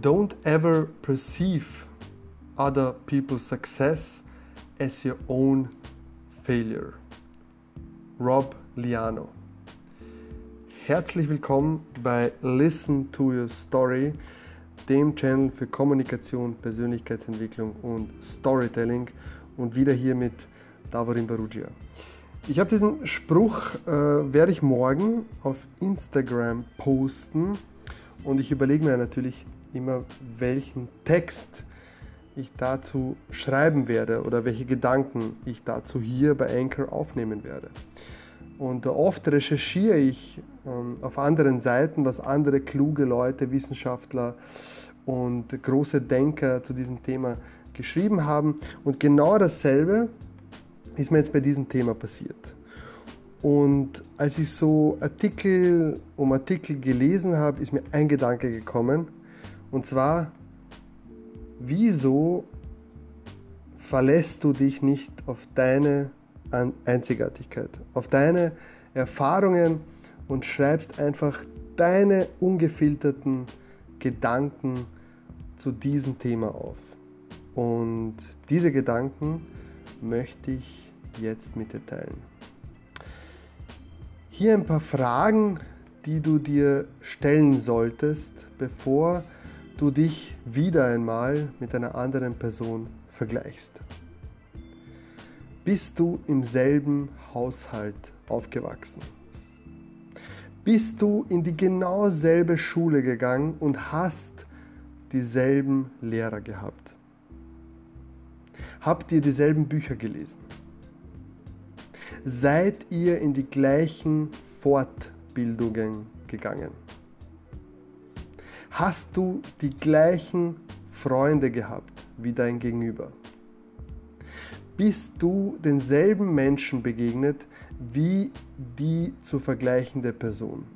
Don't ever perceive other people's success as your own failure. Rob Liano. Herzlich willkommen bei Listen to Your Story, dem Channel für Kommunikation, Persönlichkeitsentwicklung und Storytelling und wieder hier mit Davorin Barugia. Ich habe diesen Spruch, äh, werde ich morgen auf Instagram posten und ich überlege mir natürlich immer, welchen Text ich dazu schreiben werde oder welche Gedanken ich dazu hier bei Anchor aufnehmen werde. Und oft recherchiere ich ähm, auf anderen Seiten, was andere kluge Leute, Wissenschaftler und große Denker zu diesem Thema geschrieben haben. Und genau dasselbe ist mir jetzt bei diesem Thema passiert. Und als ich so Artikel um Artikel gelesen habe, ist mir ein Gedanke gekommen. Und zwar, wieso verlässt du dich nicht auf deine Einzigartigkeit, auf deine Erfahrungen und schreibst einfach deine ungefilterten Gedanken zu diesem Thema auf. Und diese Gedanken möchte ich jetzt mit dir teilen. Hier ein paar Fragen, die du dir stellen solltest, bevor du dich wieder einmal mit einer anderen Person vergleichst. Bist du im selben Haushalt aufgewachsen? Bist du in die genau selbe Schule gegangen und hast dieselben Lehrer gehabt? Habt ihr dieselben Bücher gelesen? Seid ihr in die gleichen Fortbildungen gegangen? Hast du die gleichen Freunde gehabt wie dein Gegenüber? Bist du denselben Menschen begegnet wie die zu vergleichende Person?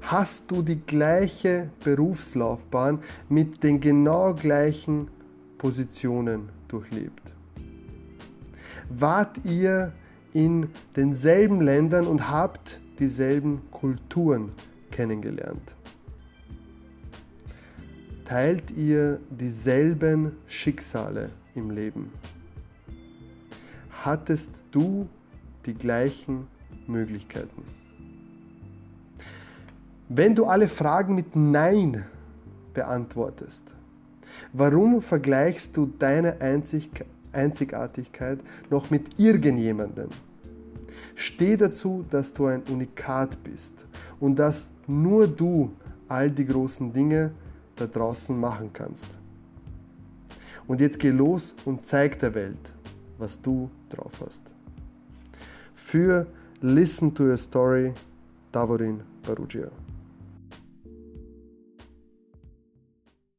Hast du die gleiche Berufslaufbahn mit den genau gleichen Positionen durchlebt? Wart ihr in denselben Ländern und habt dieselben Kulturen kennengelernt? Teilt ihr dieselben Schicksale im Leben? Hattest du die gleichen Möglichkeiten? Wenn du alle Fragen mit Nein beantwortest, Warum vergleichst du deine Einzigartigkeit noch mit irgendjemandem? Steh dazu, dass du ein Unikat bist und dass nur du all die großen Dinge da draußen machen kannst. Und jetzt geh los und zeig der Welt, was du drauf hast. Für Listen to Your Story, Davorin Barugia.